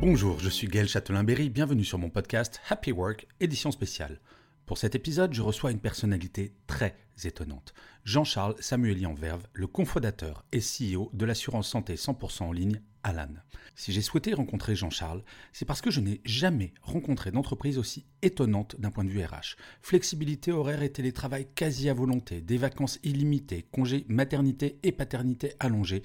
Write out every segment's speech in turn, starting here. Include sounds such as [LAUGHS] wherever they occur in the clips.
Bonjour, je suis Gaël Châtelain-Berry, bienvenue sur mon podcast Happy Work, édition spéciale. Pour cet épisode, je reçois une personnalité très étonnante. Jean-Charles Samuelian Verve, le cofondateur et CEO de l'assurance santé 100% en ligne Alan. Si j'ai souhaité rencontrer Jean-Charles, c'est parce que je n'ai jamais rencontré d'entreprise aussi étonnante d'un point de vue RH. Flexibilité horaire et télétravail quasi à volonté, des vacances illimitées, congés maternité et paternité allongés.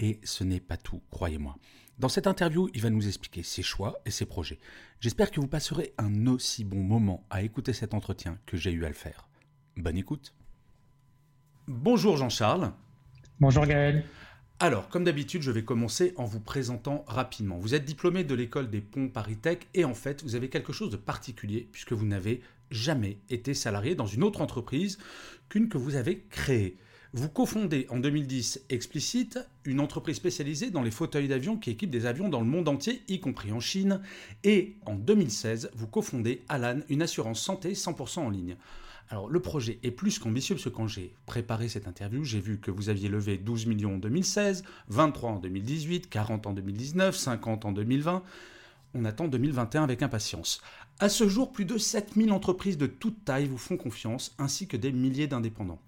Et ce n'est pas tout, croyez-moi. Dans cette interview, il va nous expliquer ses choix et ses projets. J'espère que vous passerez un aussi bon moment à écouter cet entretien que j'ai eu à le faire. Bonne écoute. Bonjour Jean-Charles. Bonjour Gaël. Alors, comme d'habitude, je vais commencer en vous présentant rapidement. Vous êtes diplômé de l'école des ponts Paris Tech et en fait, vous avez quelque chose de particulier puisque vous n'avez jamais été salarié dans une autre entreprise qu'une que vous avez créée. Vous cofondez en 2010 Explicit, une entreprise spécialisée dans les fauteuils d'avion qui équipe des avions dans le monde entier, y compris en Chine. Et en 2016, vous cofondez Alan, une assurance santé 100% en ligne. Alors le projet est plus qu'ambitieux parce que quand j'ai préparé cette interview, j'ai vu que vous aviez levé 12 millions en 2016, 23 en 2018, 40 en 2019, 50 en 2020. On attend 2021 avec impatience. À ce jour, plus de 7000 entreprises de toute taille vous font confiance, ainsi que des milliers d'indépendants.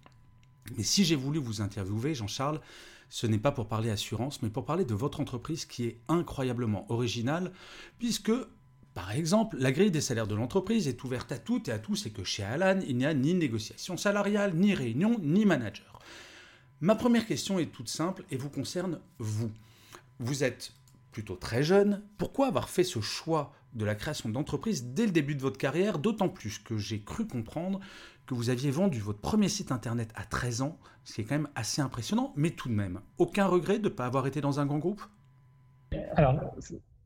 Mais si j'ai voulu vous interviewer, Jean-Charles, ce n'est pas pour parler assurance, mais pour parler de votre entreprise qui est incroyablement originale, puisque, par exemple, la grille des salaires de l'entreprise est ouverte à toutes et à tous, et que chez Alan, il n'y a ni négociation salariale, ni réunion, ni manager. Ma première question est toute simple et vous concerne vous. Vous êtes plutôt très jeune. Pourquoi avoir fait ce choix de la création d'entreprise dès le début de votre carrière, d'autant plus que j'ai cru comprendre que vous aviez vendu votre premier site internet à 13 ans, ce qui est quand même assez impressionnant, mais tout de même, aucun regret de ne pas avoir été dans un grand groupe? Alors,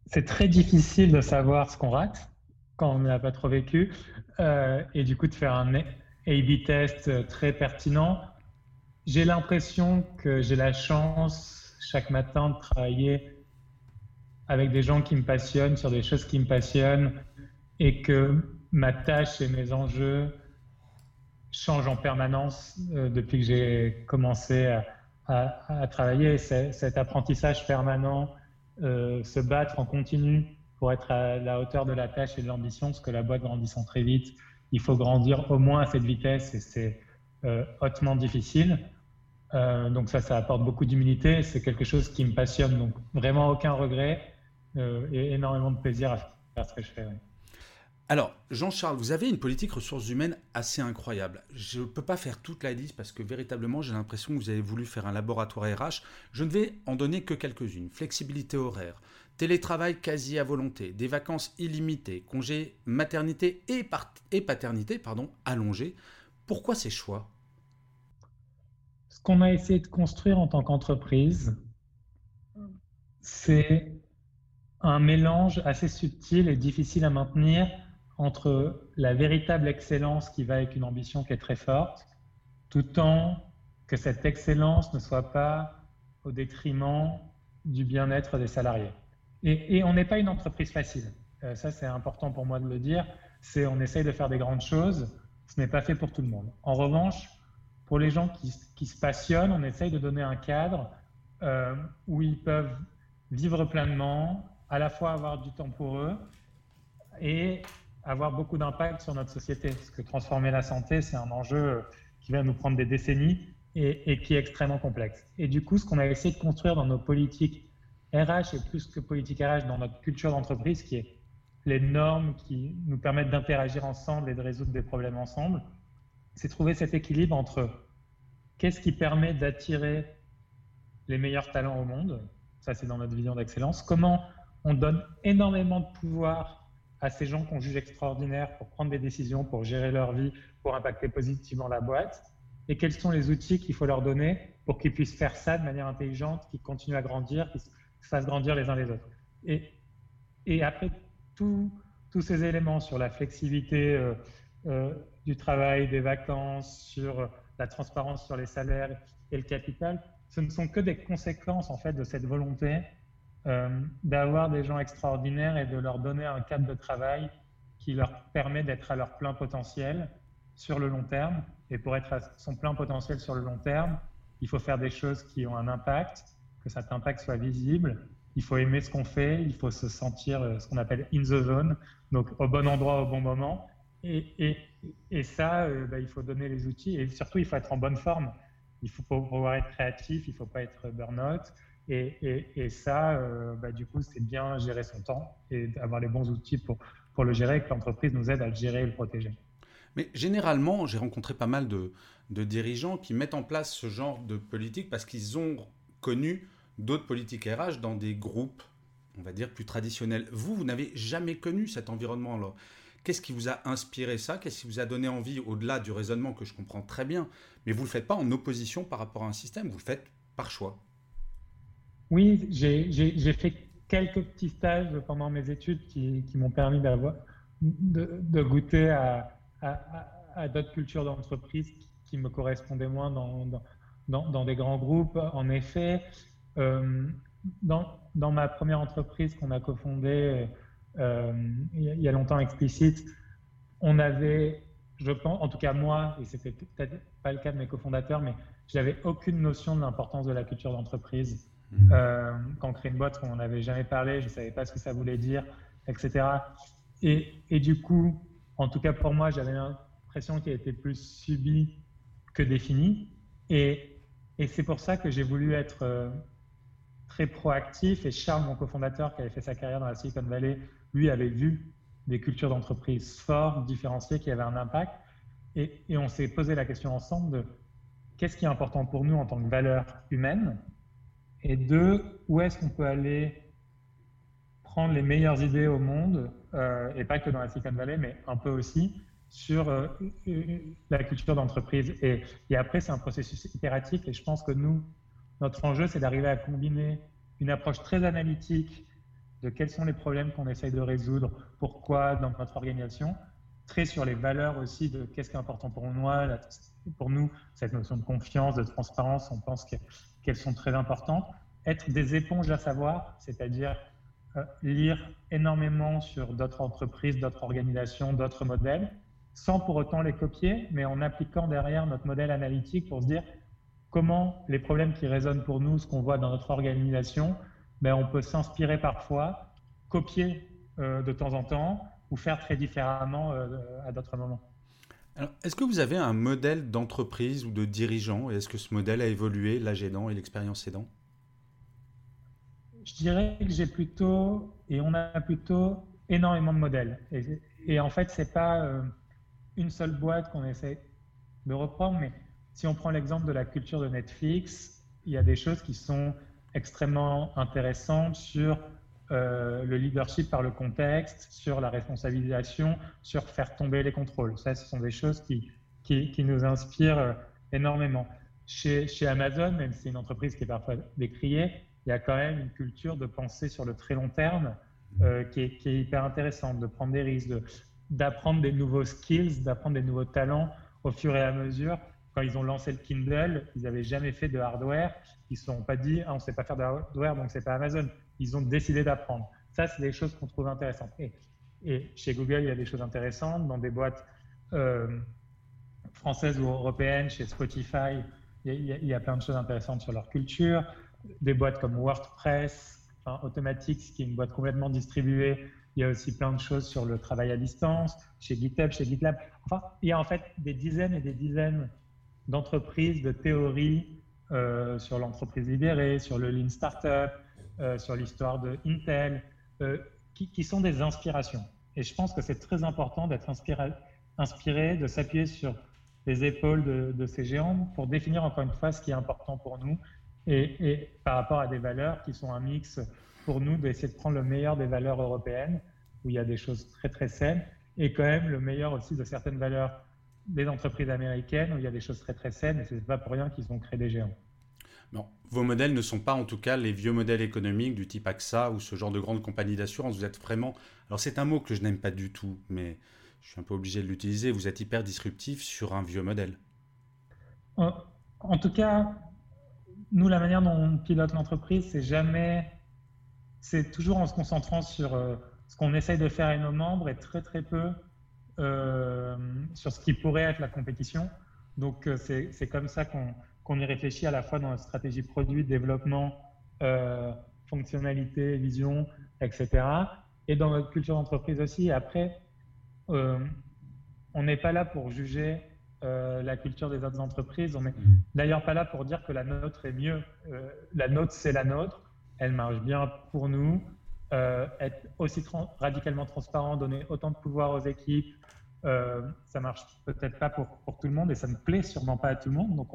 c'est très difficile de savoir ce qu'on rate quand on n'a pas trop vécu, euh, et du coup de faire un A-B test très pertinent. J'ai l'impression que j'ai la chance chaque matin de travailler avec des gens qui me passionnent, sur des choses qui me passionnent, et que ma tâche et mes enjeux change en permanence euh, depuis que j'ai commencé à, travailler. Cet apprentissage permanent, euh, se battre en continu pour être à la hauteur de la tâche et de l'ambition, parce que la boîte grandissant très vite, il faut grandir au moins à cette vitesse et c'est euh, hautement difficile. donc ça, ça apporte beaucoup d'humilité. C'est quelque chose qui me passionne. Donc vraiment aucun regret et énormément de plaisir à faire ce que je fais. Alors, Jean-Charles, vous avez une politique ressources humaines assez incroyable. Je ne peux pas faire toute la liste parce que véritablement, j'ai l'impression que vous avez voulu faire un laboratoire RH. Je ne vais en donner que quelques-unes. Flexibilité horaire, télétravail quasi à volonté, des vacances illimitées, congés maternité et, paternité pardon, allongés. Pourquoi ces choix? Ce qu'on a essayé de construire en tant qu'entreprise, c'est un mélange assez subtil et difficile à maintenir entre la véritable excellence qui va avec une ambition qui est très forte, tout en que cette excellence ne soit pas au détriment du bien-être des salariés. Et, on n'est pas une entreprise facile. Euh, ça, c'est important pour moi de le dire. On essaye de faire des grandes choses. Ce n'est pas fait pour tout le monde. En revanche, pour les gens qui, se passionnent, on essaye de donner un cadre euh, où ils peuvent vivre pleinement, à la fois avoir du temps pour eux et avoir beaucoup d'impact sur notre société. Parce que transformer la santé, c'est un enjeu qui va nous prendre des décennies et, qui est extrêmement complexe. Et du coup, ce qu'on a essayé de construire dans nos politiques RH et plus que politique RH, dans notre culture d'entreprise, qui est les normes qui nous permettent d'interagir ensemble et de résoudre des problèmes ensemble, c'est trouver cet équilibre entre qu'est-ce qui permet d'attirer les meilleurs talents au monde, ça c'est dans notre vision d'excellence, comment on donne énormément de pouvoir à ces gens qu'on juge extraordinaires pour prendre des décisions, pour gérer leur vie, pour impacter positivement la boîte. Et quels sont les outils qu'il faut leur donner pour qu'ils puissent faire ça de manière intelligente, qu'ils continuent à grandir, qu'ils se fassent grandir les uns les autres. Et, après, tous ces éléments sur la flexibilité euh, euh, du travail, des vacances, sur la transparence sur les salaires et le capital, ce ne sont que des conséquences en fait de cette volonté d'avoir des gens extraordinaires et de leur donner un cadre de travail qui leur permet d'être à leur plein potentiel sur le long terme. Et pour être à son plein potentiel sur le long terme, il faut faire des choses qui ont un impact, que cet impact soit visible. Il faut aimer ce qu'on fait, il faut se sentir euh, ce qu'on appelle in the zone, donc au bon endroit au bon moment. Et, et, et ça, euh, bah, il faut donner les outils et surtout, il faut être en bonne forme. Il faut pouvoir être créatif, il ne faut pas être burn-out. Et, et, ça, euh, bah, du coup, c'est bien gérer son temps et avoir les bons outils pour, pour le gérer, que l'entreprise nous aide à le gérer et le protéger. Mais généralement, j'ai rencontré pas mal de, de, dirigeants qui mettent en place ce genre de politique parce qu'ils ont connu d'autres politiques RH dans des groupes, on va dire, plus traditionnels. Vous, vous n'avez jamais connu cet environnement-là. Qu'est-ce qui vous a inspiré ça? Qu'est-ce qui vous a donné envie, au-delà du raisonnement que je comprends très bien, mais vous ne le faites pas en opposition par rapport à un système, vous le faites par choix Oui, j'ai fait quelques petits stages pendant mes études qui, m'ont permis de, goûter à, d'autres cultures d'entreprise qui me correspondaient moins dans, des grands groupes. En effet, euh, dans, dans, ma première entreprise qu'on a cofondée, euh, il y a longtemps explicite, on avait, je pense, en tout cas moi, et c'était peut-être pas le cas de mes cofondateurs, mais j'avais aucune notion de l'importance de la culture d'entreprise. Mmh. Euh, quand on crée une boîte, on n'en avait jamais parlé, je ne savais pas ce que ça voulait dire, etc. Et, et du coup, en tout cas pour moi, j'avais l'impression qu'elle était plus subie que définie. Et, et c'est pour ça que j'ai voulu être euh, très proactif. Et Charles, mon cofondateur, qui avait fait sa carrière dans la Silicon Valley, lui avait vu des cultures d'entreprise fortes, différenciées, qui avaient un impact. Et, on s'est posé la question ensemble de qu'est-ce qui est important pour nous en tant que valeur humaine et de où est-ce qu'on peut aller prendre les meilleures idées au monde, euh, et pas que dans la Silicon Valley, mais un peu aussi, sur euh, la culture d'entreprise. Et, et, après, c'est un processus itératif, et je pense que nous, notre enjeu, c'est d'arriver à combiner une approche très analytique de quels sont les problèmes qu'on essaye de résoudre, pourquoi dans notre organisation, très sur les valeurs aussi de qu'est-ce qui est important pour nous, pour nous, cette notion de confiance, de transparence, on pense qu'elles sont très importantes. Être des éponges à savoir, c'est-à-dire euh, lire énormément sur d'autres entreprises, d'autres organisations, d'autres modèles, sans pour autant les copier, mais en appliquant derrière notre modèle analytique pour se dire comment les problèmes qui résonnent pour nous, ce qu'on voit dans notre organisation, ben, on peut s'inspirer parfois, copier euh, de temps en temps ou faire très différemment euh, à d'autres moments. Est-ce que vous avez un modèle d'entreprise ou de dirigeant et est-ce que ce modèle a évolué, l'âge aidant et l'expérience aidant? Je dirais que j'ai plutôt, et on a plutôt énormément de modèles. Et, en fait, ce n'est pas euh, une seule boîte qu'on essaie de reprendre, mais si on prend l'exemple de la culture de Netflix, il y a des choses qui sont extrêmement intéressante sur euh, le leadership par le contexte, sur la responsabilisation, sur faire tomber les contrôles. Ça, ce sont des choses qui, qui, nous inspirent euh, énormément. Chez, chez Amazon, même si c'est une entreprise qui est parfois décriée, il y a quand même une culture de penser sur le très long terme euh, qui, est, hyper intéressante, de prendre des risques, d'apprendre des nouveaux skills, d'apprendre des nouveaux talents au fur et à mesure quand ils ont lancé le Kindle, ils n'avaient jamais fait de hardware. Ils ne se sont pas dit, ah, on ne sait pas faire de hardware, donc c'est pas Amazon. Ils ont décidé d'apprendre. Ça, c'est des choses qu'on trouve intéressantes. Et, chez Google, il y a des choses intéressantes. Dans des boîtes euh, françaises ou européennes, chez Spotify, il y, a, plein de choses intéressantes sur leur culture. Des boîtes comme WordPress, enfin, Automatics, qui est une boîte complètement distribuée. Il y a aussi plein de choses sur le travail à distance, chez GitHub, chez GitLab. Enfin, il y a en fait des dizaines et des dizaines d'entreprises, de théories euh, sur l'entreprise libérée, sur le Lean Startup, sur l'histoire de Intel, euh, qui, sont des inspirations. Et je pense que c'est très important d'être inspiré, inspiré, de s'appuyer sur les épaules de, ces géants pour définir encore une fois ce qui est important pour nous et, par rapport à des valeurs qui sont un mix pour nous d'essayer de prendre le meilleur des valeurs européennes où il y a des choses très très saines, et quand même le meilleur aussi de certaines valeurs des entreprises américaines, où il y a des choses très très saines, et ce n'est pas pour rien qu'ils ont créé des géants. Vos modèles ne sont pas en tout cas les vieux modèles économiques du type AXA ou ce genre de grandes compagnies d'assurance. Vous êtes vraiment... Alors c'est un mot que je n'aime pas du tout, mais je suis un peu obligé de l'utiliser. Vous êtes hyper disruptif sur un vieux modèle. En, tout cas, nous, la manière dont on pilote l'entreprise, c'est jamais... C'est toujours en se concentrant sur euh, ce qu'on essaye de faire avec nos membres et très très peu euh, sur ce qui pourrait être la compétition. Donc euh, c'est comme ça qu'on qu'on y réfléchit à la fois dans la stratégie produit, développement, euh, fonctionnalité, vision, etc. Et dans notre culture d'entreprise aussi. Après, euh, on n'est pas là pour juger euh, la culture des autres entreprises. On n'est mm. d'ailleurs pas là pour dire que la nôtre est mieux. la nôtre, c'est la nôtre. Elle marche bien pour nous. être aussi radicalement transparent, donner autant de pouvoir aux équipes, euh, ça marche peut-être pas pour, tout le monde et ça ne plaît sûrement pas à tout le monde. Donc,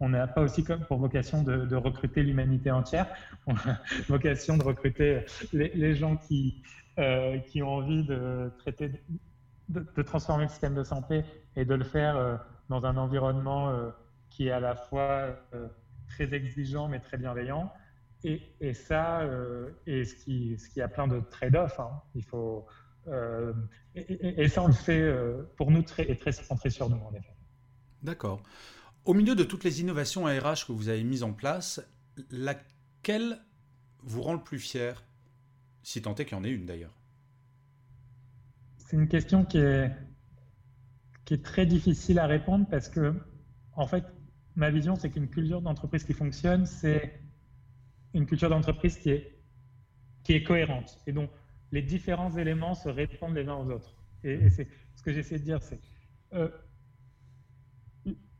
on n'a pas aussi comme pour vocation de, recruter l'humanité entière. On a [LAUGHS] vocation de recruter les, gens qui, euh, qui ont envie de transformer le système de santé et de le faire euh, dans un environnement euh, qui est à la fois très exigeant mais très bienveillant. Et, ça, et ce qui, ce qui a plein de trade-offs. Hein. Il faut euh, et, ça, on le fait euh, pour nous très, et très centré sur nous, en effet. D'accord. Au milieu de toutes les innovations ARH que vous avez mises en place, laquelle vous rend le plus fier? Si tant est qu'il y en ait une d'ailleurs. C'est une question qui est, qui est très difficile à répondre parce que, en fait, ma vision, c'est qu'une culture d'entreprise qui fonctionne, c'est une culture d'entreprise qui est, qui est cohérente. Et donc, les différents éléments se répondent les uns aux autres. Et, ce que j'essaie de dire, c'est euh,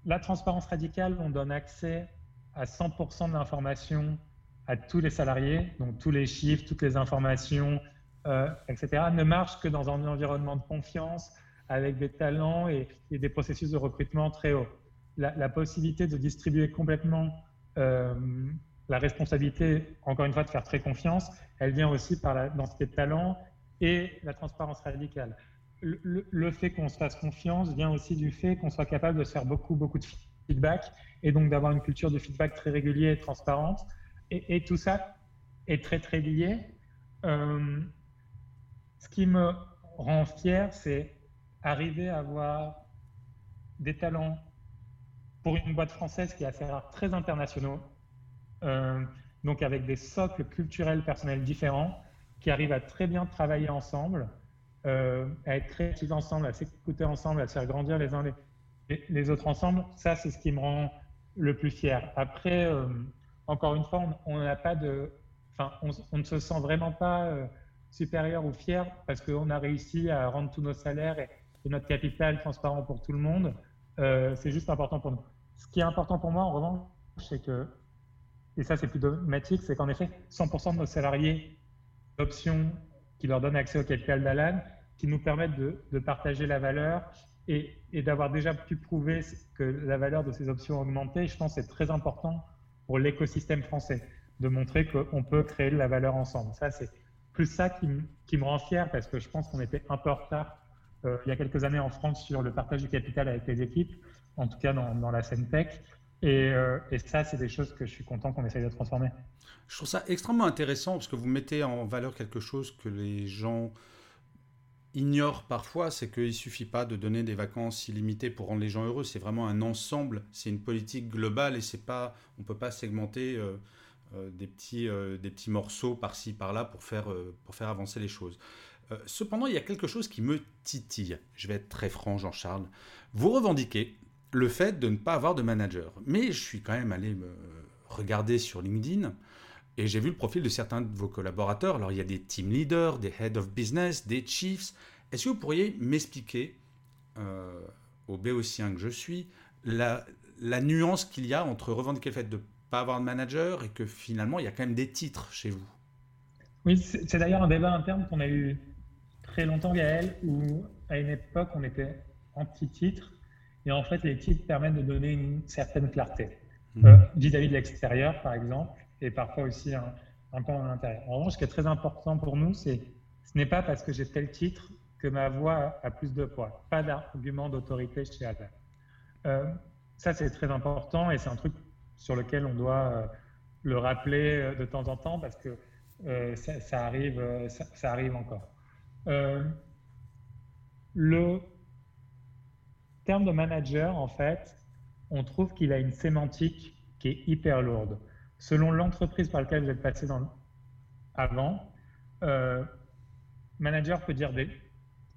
la transparence radicale, on donne accès à 100% de l'information à tous les salariés, donc tous les chiffres, toutes les informations, euh, etc., ne marche que dans un environnement de confiance, avec des talents et, des processus de recrutement très hauts. La, possibilité de distribuer complètement euh, la responsabilité, encore une fois, de faire très confiance, elle vient aussi par la densité de talent et la transparence radicale. Le, fait qu'on se fasse confiance vient aussi du fait qu'on soit capable de faire beaucoup, beaucoup de feedback et donc d'avoir une culture de feedback très régulier et transparente. Et, tout ça est très, très lié. Euh, ce qui me rend fier, c'est arriver à avoir des talents pour une boîte française qui est assez rare, très internationaux, euh, donc avec des socles culturels personnels différents qui arrivent à très bien travailler ensemble, euh, à être créatifs ensemble, à s'écouter ensemble, à se faire grandir les uns les, autres ensemble. Ça, c'est ce qui me rend le plus fier. Après, euh, encore une fois, on n'a pas de, enfin, on, ne se sent vraiment pas supérieur ou fier parce qu'on a réussi à rendre tous nos salaires et, et notre capital transparent pour tout le monde. c'est juste important pour nous. Ce qui est important pour moi, en revanche, c'est que et ça c'est plus dogmatique, c'est qu'en effet, 100% de nos salariés options qui leur donnent accès au capital d'Alan, qui nous permettent de, partager la valeur et, d'avoir déjà pu prouver que la valeur de ces options a augmenté. Je pense que c'est très important pour l'écosystème français de montrer qu'on peut créer de la valeur ensemble. Ça, c'est plus ça qui, me rend fier parce que je pense qu'on était un peu en retard euh, il y a quelques années en France sur le partage du capital avec les équipes, en tout cas dans, dans la scène tech. Euh, et, ça, c'est des choses que je suis content qu'on essaye de transformer. Je trouve ça extrêmement intéressant parce que vous mettez en valeur quelque chose que les gens ignorent parfois, c'est qu'il ne suffit pas de donner des vacances illimitées pour rendre les gens heureux. C'est vraiment un ensemble, c'est une politique globale et c'est pas, on ne peut pas segmenter euh, euh, des, petits, des petits morceaux par-ci, par-là pour faire, pour faire avancer les choses. cependant, il y a quelque chose qui me titille. Je vais être très franc, Jean-Charles. Vous revendiquez le fait de ne pas avoir de manager. Mais je suis quand même allé me regarder sur LinkedIn et j'ai vu le profil de certains de vos collaborateurs. Alors il y a des team leaders, des head of business, des chiefs. Est-ce que vous pourriez m'expliquer, euh, au béotien que je suis, la, la nuance qu'il y a entre revendiquer le fait de ne pas avoir de manager et que finalement il y a quand même des titres chez vous? Oui, c'est d'ailleurs un débat interne qu'on a eu très longtemps, Gaël, où à une époque on était anti-titre et en fait, les titres permettent de donner une certaine clarté mmh. euh, vis-à-vis de l'extérieur, par exemple, et parfois aussi un, un peu à l'intérieur. En revanche, ce qui est très important pour nous, c'est ce n'est pas parce que j'ai tel titre que ma voix a plus de poids. Pas d'argument d'autorité chez Alan. Euh, ça, c'est très important et c'est un truc sur lequel on doit euh, le rappeler de temps en temps parce que ça, arrive, ça, arrive encore. le terme de manager, en fait, on trouve qu'il a une sémantique qui est hyper lourde. Selon l'entreprise par laquelle vous êtes passé dans, avant, manager peut dire des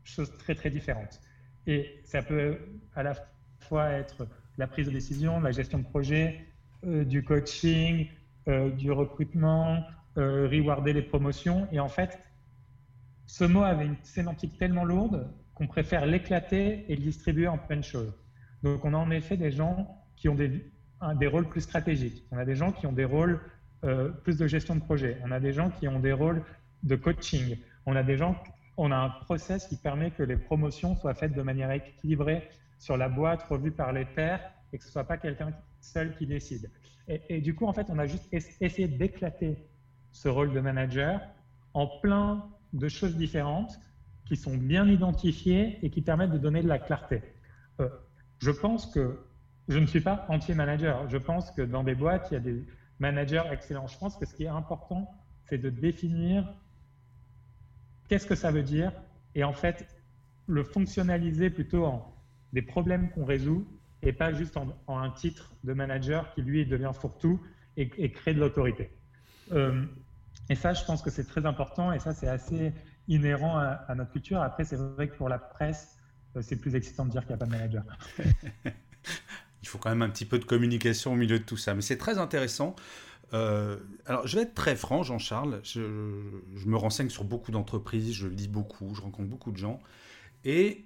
choses très très différentes. Et ça peut à la fois être la prise de décision, la gestion de projet, euh, du coaching, euh, du recrutement, euh, rewarder les promotions. Et en fait, ce mot avait une sémantique tellement lourde qu'on préfère l'éclater et le distribuer en plein de choses. Donc on a en effet des gens qui ont des, des rôles plus stratégiques. On a des gens qui ont des rôles plus de gestion de projet. On a des gens qui ont des rôles de coaching. On a des gens, on a un process qui permet que les promotions soient faites de manière équilibrée sur la boîte, revue par les pairs, et que ce soit pas quelqu'un seul qui décide. Et, du coup, en fait, on a juste essayé d'éclater ce rôle de manager en plein de choses différentes qui sont bien identifiées et qui permettent de donner de la clarté. Euh, je pense que je ne suis pas anti-manager. Je pense que dans des boîtes, il y a des managers excellents. Je pense que ce qui est important, c'est de définir qu'est-ce que ça veut dire et en fait le fonctionnaliser plutôt en des problèmes qu'on résout et pas juste en, un titre de manager qui lui devient fourre-tout et, et, crée de l'autorité. Euh, et ça, je pense que c'est très important et ça, c'est assez inhérent à, notre culture. Après, c'est vrai que pour la presse, euh, c'est plus excitant de dire qu'il n'y a pas de manager. [LAUGHS] Il faut quand même un petit peu de communication au milieu de tout ça. Mais c'est très intéressant. Euh, alors, je vais être très franc, Jean-Charles. Je, me renseigne sur beaucoup d'entreprises, je lis beaucoup, je rencontre beaucoup de gens. Et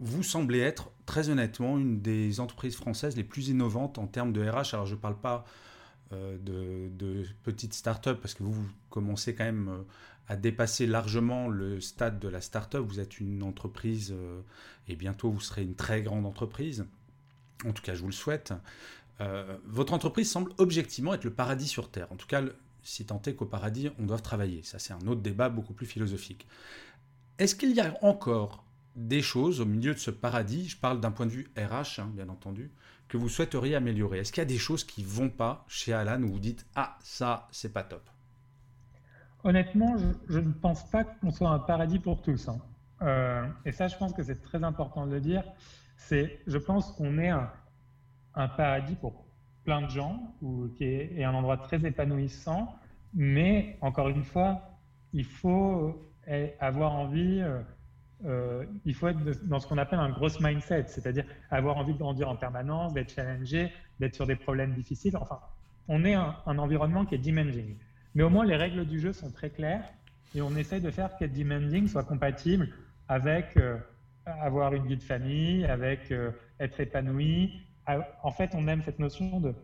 vous semblez être, très honnêtement, une des entreprises françaises les plus innovantes en termes de RH. Alors, je ne parle pas euh, de, petites startups parce que vous, vous, commencez quand même euh, à dépasser largement le stade de la startup. Vous êtes une entreprise et bientôt vous serez une très grande entreprise. En tout cas, je vous le souhaite. Euh, votre entreprise semble objectivement être le paradis sur Terre. En tout cas, si tant est qu'au paradis, on doit travailler. Ça, c'est un autre débat beaucoup plus philosophique. Est-ce qu'il y a encore des choses au milieu de ce paradis, je parle d'un point de vue RH, hein, bien entendu, que vous souhaiteriez améliorer Est-ce qu'il y a des choses qui vont pas chez Alan où vous dites Ah, ça, c'est pas top? Honnêtement, je, ne pense pas qu'on soit un paradis pour tous. Hein. Euh, et ça, je pense que c'est très important de le dire. C'est, je pense qu'on est un, paradis pour plein de gens, qui est, un endroit très épanouissant. Mais encore une fois, il faut euh, avoir envie, euh, euh, il faut être dans ce qu'on appelle un gros mindset, c'est-à-dire avoir envie de grandir en permanence, d'être challengé, d'être sur des problèmes difficiles. Enfin, on est un, environnement qui est demanding. Mais au moins, les règles du jeu sont très claires et on essaie de faire que demanding soit compatible avec avoir une vie de famille, avec être épanoui, ah, en fait, on aime cette notion de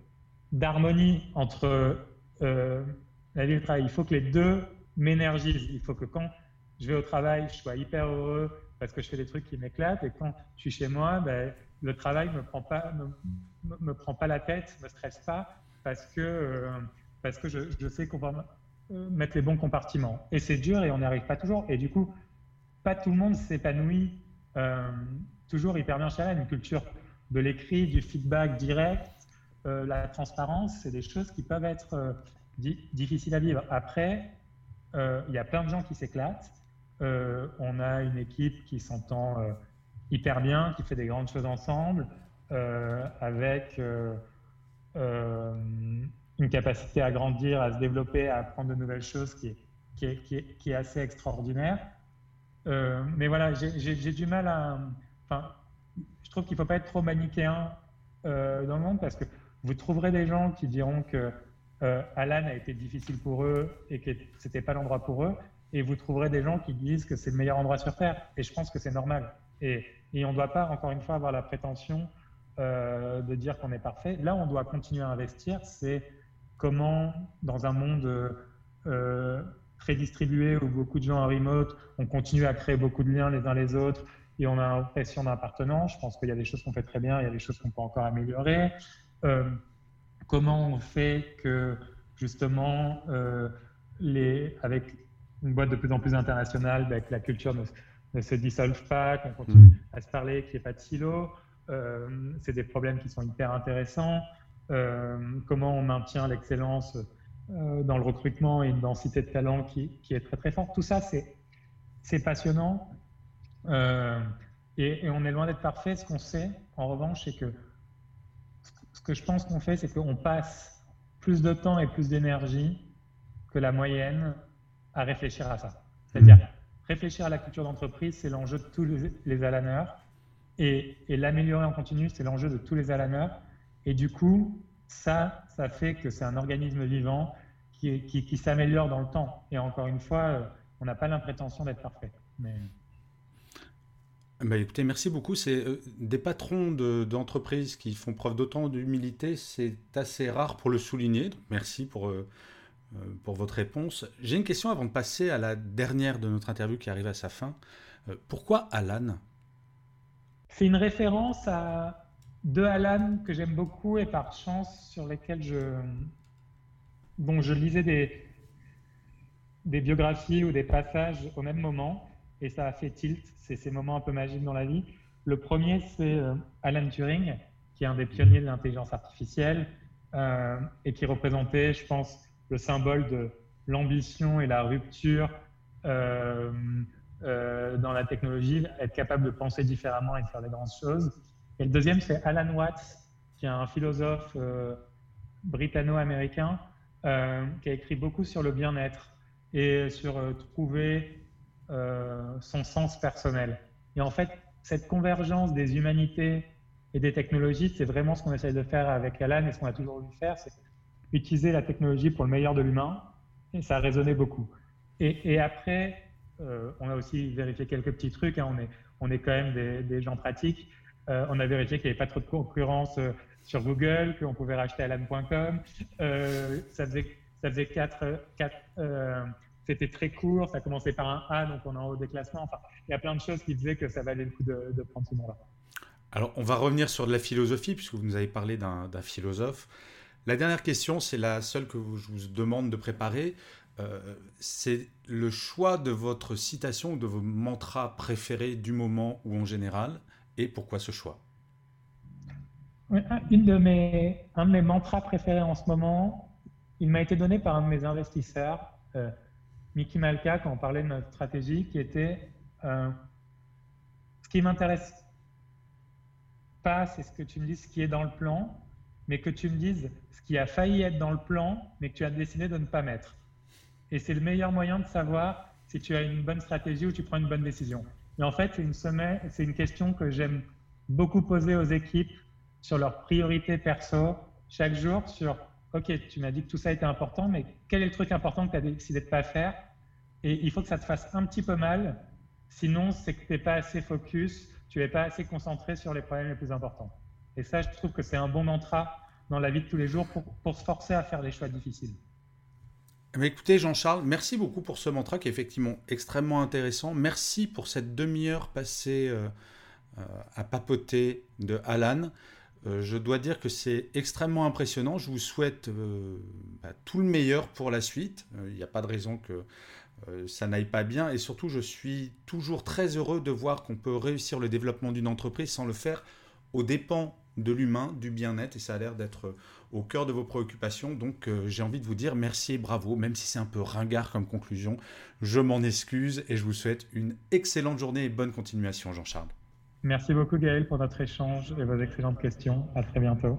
d'harmonie entre euh, la vie et le travail. Il faut que les deux m'énergisent. Il faut que quand je vais au travail, je sois hyper heureux parce que je fais des trucs qui m'éclatent. Et quand je suis chez moi, ben, le travail ne me, prend pas, me, prend pas la tête, ne me stresse pas parce que, euh, parce que je, sais qu'on va euh, mettre les bons compartiments. Et c'est dur et on n'y arrive pas toujours. Et du coup, pas tout le monde s'épanouit toujours hyper bien chez elle. Une culture de l'écrit, du feedback direct, euh, la transparence, c'est des choses qui peuvent être euh, difficiles à vivre. Après, euh, il y a plein de gens qui s'éclatent. on a une équipe qui s'entend hyper bien, qui fait des grandes choses ensemble, avec une capacité à grandir, à se développer, à apprendre de nouvelles choses qui est, qui est, assez extraordinaire. mais voilà, j'ai du mal à trouve qu'il ne faut pas être trop manichéen euh, dans le monde parce que vous trouverez des gens qui diront que euh, Alan a été difficile pour eux et que c'était pas l'endroit pour eux, et vous trouverez des gens qui disent que c'est le meilleur endroit sur Terre. Et je pense que c'est normal. Et, et on ne doit pas, encore une fois, avoir la prétention euh, de dire qu'on est parfait. Là, on doit continuer à investir. C'est comment, dans un monde très distribué où beaucoup de gens en remote, on continue à créer beaucoup de liens les uns les autres, et on a l'impression d'appartenance. Je pense qu'il y a des choses qu'on fait très bien, il y a des choses qu'on peut encore améliorer. Euh, comment on fait que justement, euh, les, avec une boîte de plus en plus internationale, bah, que la culture ne, se dissolve pas, qu'on continue mm. à se parler, qu'il n'y ait pas de silo. Euh, c'est des problèmes qui sont hyper intéressants. Euh, comment on maintient l'excellence euh, dans le recrutement et une densité de talent qui, qui est très très forte. Tout ça, c'est passionnant. Et, et, on est loin d'être parfait. Ce qu'on sait, en revanche, c'est que ce que je pense qu'on fait, c'est qu'on passe plus de temps et plus d'énergie que la moyenne à réfléchir à ça. C'est-à-dire, mmh. réfléchir à la culture d'entreprise, c'est l'enjeu de tous les, les alaneurs. Et, l'améliorer en continu, c'est l'enjeu de tous les alaneurs. Et du coup, ça, ça fait que c'est un organisme vivant qui, qui, s'améliore dans le temps. Et encore une fois, euh, on n'a pas l'imprétention d'être parfait. Mais... Bah écoutez, merci beaucoup. C'est euh, des patrons d'entreprises qui font preuve d'autant d'humilité, c'est assez rare pour le souligner. Donc merci pour, euh, euh, pour votre réponse. J'ai une question avant de passer à la dernière de notre interview qui arrive à sa fin. pourquoi Alan? C'est une référence à deux Alan que j'aime beaucoup et par chance sur lesquels je, dont je lisais des, des biographies ou des passages au même moment et ça a fait tilt. C'est ces moments un peu magiques dans la vie. Le premier, c'est euh, Alan Turing, qui est un des pionniers de l'intelligence artificielle euh, et qui représentait, je pense, le symbole de l'ambition et la rupture euh, dans la technologie, être capable de penser différemment et de faire des grandes choses. Et le deuxième, c'est Alan Watts, qui est un philosophe britanno-américain qui a écrit beaucoup sur le bien-être et sur trouver euh, son sens personnel. Et en fait, cette convergence des humanités et des technologies, c'est vraiment ce qu'on essaye de faire avec Alan et ce qu'on a toujours voulu faire, c'est utiliser la technologie pour le meilleur de l'humain. Et ça a résonné beaucoup. Et, après, euh, on a aussi vérifié quelques petits trucs. Hein. On, est, on est quand même des, gens pratiques. Euh, on a vérifié qu'il n'y avait pas trop de concurrence sur Google, qu'on pouvait racheter alan.com. ça faisait, ça faisait quatre, quatre c'était très court, ça commençait par un A, donc on est en haut des classements. Enfin, il y a plein de choses qui disaient que ça valait le coup de, prendre ce nom-là. Alors, on va revenir sur de la philosophie, puisque vous nous avez parlé d'un philosophe. La dernière question, c'est la seule que je vous demande de préparer. Euh, c'est le choix de votre citation ou de vos mantras préférés du moment ou en général, et pourquoi ce choix? Une de mes, Un de mes mantras préférés en ce moment, il m'a été donné par un de mes investisseurs. Euh, Mickey Malka quand on parlait de notre stratégie, qui était euh, ce qui m'intéresse pas, c'est ce que tu me dises, ce qui est dans le plan, mais que tu me dises ce qui a failli être dans le plan, mais que tu as décidé de ne pas mettre. Et c'est le meilleur moyen de savoir si tu as une bonne stratégie ou tu prends une bonne décision. Et en fait, c'est une, une question que j'aime beaucoup poser aux équipes sur leurs priorités perso chaque jour, sur OK, tu m'as dit que tout ça était important, mais quel est le truc important que tu as décidé de ne pas faire? Et il faut que ça te fasse un petit peu mal, sinon c'est que tu n'es pas assez focus, tu n'es pas assez concentré sur les problèmes les plus importants. Et ça, je trouve que c'est un bon mantra dans la vie de tous les jours pour, se forcer à faire des choix difficiles. Mais écoutez, Jean-Charles, merci beaucoup pour ce mantra qui est effectivement extrêmement intéressant. Merci pour cette demi-heure passée euh, euh, à papoter de Alan. Euh, je dois dire que c'est extrêmement impressionnant. Je vous souhaite bah, tout le meilleur pour la suite. Il n'y a pas de raison que ça n'aille pas bien. Et surtout, je suis toujours très heureux de voir qu'on peut réussir le développement d'une entreprise sans le faire aux dépens de l'humain, du bien-être. Et ça a l'air d'être au cœur de vos préoccupations. Donc j'ai envie de vous dire merci et bravo, même si c'est un peu ringard comme conclusion. Je m'en excuse et je vous souhaite une excellente journée et bonne continuation, Jean-Charles. Merci beaucoup Gaël pour notre échange et vos excellentes questions. À très bientôt.